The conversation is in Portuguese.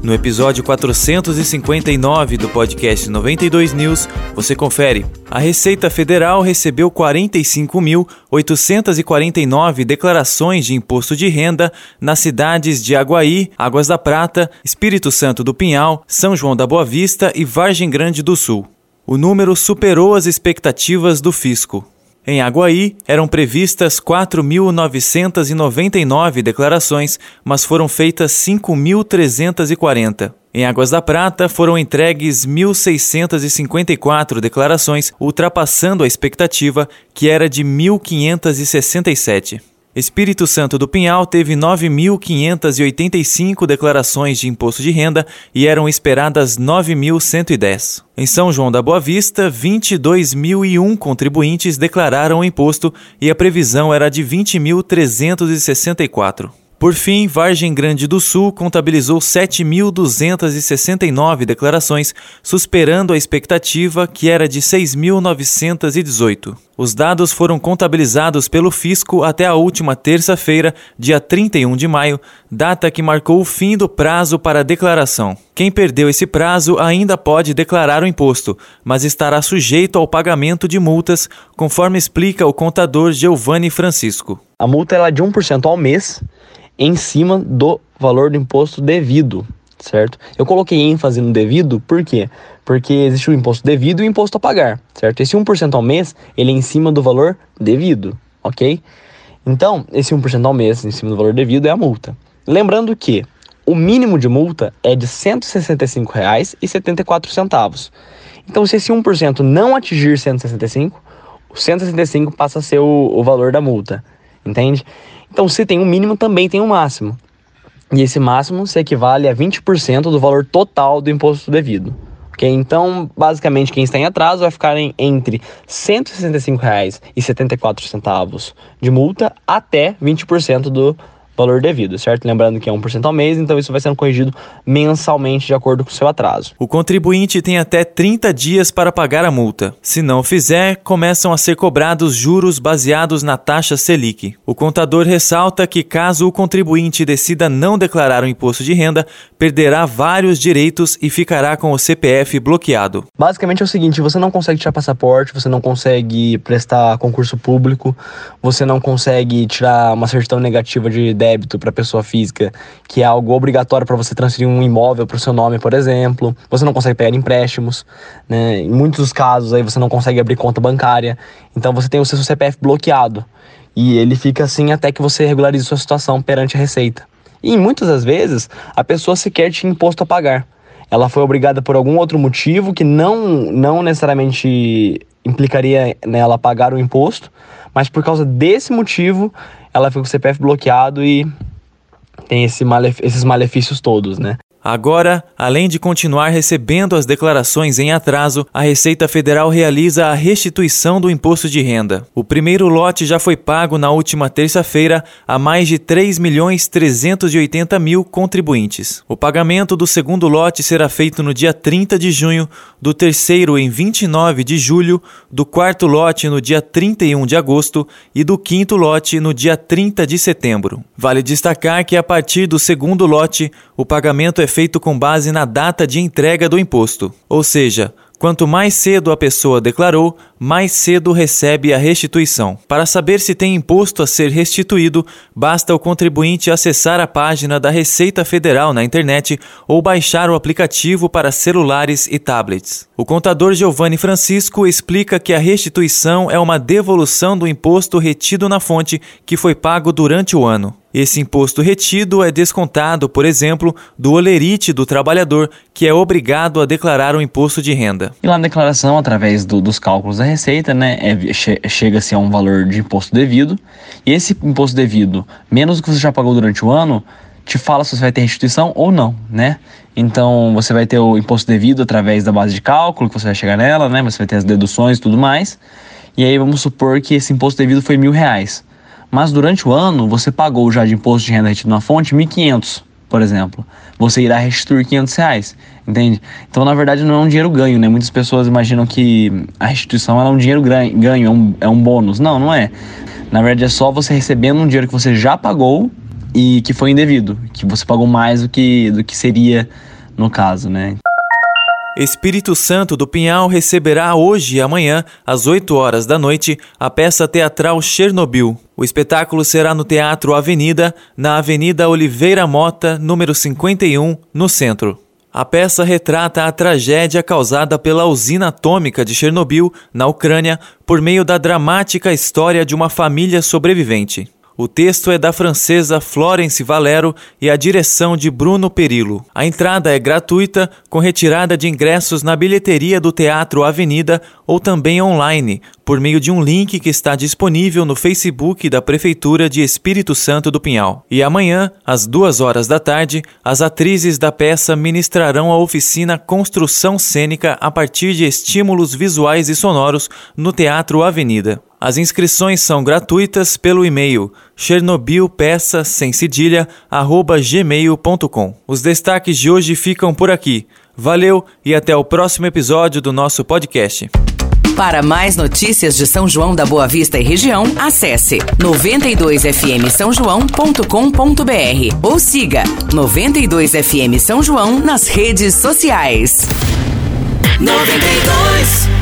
No episódio 459 do podcast 92 News, você confere. A Receita Federal recebeu 45.849 declarações de imposto de renda nas cidades de Aguaí, Águas da Prata, Espírito Santo do Pinhal, São João da Boa Vista e Vargem Grande do Sul. O número superou as expectativas do fisco. Em Aguaí, eram previstas 4.999 declarações, mas foram feitas 5.340. Em Águas da Prata, foram entregues 1.654 declarações, ultrapassando a expectativa, que era de 1.567. Espírito Santo do Pinhal teve 9.585 declarações de imposto de renda e eram esperadas 9.110. Em São João da Boa Vista, 22.001 contribuintes declararam o imposto e a previsão era de 20.364. Por fim, Vargem Grande do Sul contabilizou 7.269 declarações, superando a expectativa, que era de 6.918. Os dados foram contabilizados pelo fisco até a última terça-feira, dia 31 de maio, data que marcou o fim do prazo para a declaração. Quem perdeu esse prazo ainda pode declarar o imposto, mas estará sujeito ao pagamento de multas, conforme explica o contador Giovanni Francisco. A multa é de 1% ao mês em cima do valor do imposto devido, certo? Eu coloquei ênfase no devido, por quê? Porque existe o imposto devido e o imposto a pagar, certo? Esse 1% ao mês, ele é em cima do valor devido, ok? Então, esse 1% ao mês em cima do valor devido é a multa. Lembrando que o mínimo de multa é de R$ 165,74. Então, se esse 1% não atingir 165, o 165 passa a ser o, o valor da multa, entende? Então, se tem um mínimo, também tem um máximo. E esse máximo se equivale a 20% do valor total do imposto devido. Okay? Então, basicamente, quem está em atraso vai ficar em, entre R$ 165,74 de multa até 20% do valor devido, certo? Lembrando que é 1% ao mês, então isso vai sendo corrigido mensalmente de acordo com o seu atraso. O contribuinte tem até 30 dias para pagar a multa. Se não fizer, começam a ser cobrados juros baseados na taxa Selic. O contador ressalta que caso o contribuinte decida não declarar o imposto de renda, perderá vários direitos e ficará com o CPF bloqueado. Basicamente é o seguinte, você não consegue tirar passaporte, você não consegue prestar concurso público, você não consegue tirar uma certidão negativa de débito para pessoa física, que é algo obrigatório para você transferir um imóvel para o seu nome, por exemplo. Você não consegue pegar empréstimos, né? Em muitos dos casos aí você não consegue abrir conta bancária. Então você tem o seu CPF bloqueado e ele fica assim até que você regularize sua situação perante a Receita. E muitas das vezes a pessoa sequer tinha imposto a pagar. Ela foi obrigada por algum outro motivo que não, não necessariamente implicaria nela pagar o imposto, mas por causa desse motivo ela fica com o CPF bloqueado e tem esse malef esses malefícios todos, né? Agora, além de continuar recebendo as declarações em atraso, a Receita Federal realiza a restituição do imposto de renda. O primeiro lote já foi pago na última terça-feira a mais de 3 milhões 380 mil contribuintes. O pagamento do segundo lote será feito no dia 30 de junho, do terceiro em 29 de julho, do quarto lote no dia 31 de agosto e do quinto lote no dia 30 de setembro. Vale destacar que a partir do segundo lote, o pagamento é feito com base na data de entrega do imposto, ou seja, Quanto mais cedo a pessoa declarou, mais cedo recebe a restituição. Para saber se tem imposto a ser restituído, basta o contribuinte acessar a página da Receita Federal na internet ou baixar o aplicativo para celulares e tablets. O contador Giovanni Francisco explica que a restituição é uma devolução do imposto retido na fonte que foi pago durante o ano. Esse imposto retido é descontado, por exemplo, do olerite do trabalhador, que é obrigado a declarar o imposto de renda. E lá na declaração, através do, dos cálculos da Receita, né, é, che, chega-se a um valor de imposto devido, e esse imposto devido, menos do que você já pagou durante o ano, te fala se você vai ter restituição ou não, né? Então você vai ter o imposto devido através da base de cálculo, que você vai chegar nela, né? Você vai ter as deduções e tudo mais. E aí vamos supor que esse imposto devido foi mil reais Mas durante o ano, você pagou já de imposto de renda retido na fonte 1.500, por exemplo. Você irá restituir 500 reais, entende? Então, na verdade, não é um dinheiro ganho, né? Muitas pessoas imaginam que a restituição é um dinheiro ganho, é um, é um bônus. Não, não é. Na verdade, é só você recebendo um dinheiro que você já pagou e que foi indevido, que você pagou mais do que, do que seria no caso, né? Espírito Santo do Pinhal receberá hoje e amanhã, às 8 horas da noite, a peça teatral Chernobyl. O espetáculo será no Teatro Avenida, na Avenida Oliveira Mota, número 51, no centro. A peça retrata a tragédia causada pela usina atômica de Chernobyl, na Ucrânia, por meio da dramática história de uma família sobrevivente. O texto é da francesa Florence Valero e a direção de Bruno Perillo. A entrada é gratuita, com retirada de ingressos na bilheteria do Teatro Avenida ou também online, por meio de um link que está disponível no Facebook da Prefeitura de Espírito Santo do Pinhal. E amanhã, às duas horas da tarde, as atrizes da peça ministrarão a oficina Construção Cênica a partir de estímulos visuais e sonoros no Teatro Avenida. As inscrições são gratuitas pelo e-mail chernobylpeça sem cedilha gmail.com. Os destaques de hoje ficam por aqui. Valeu e até o próximo episódio do nosso podcast. Para mais notícias de São João da Boa Vista e região, acesse 92fm São João.com.br ou siga 92fm São João nas redes sociais. 92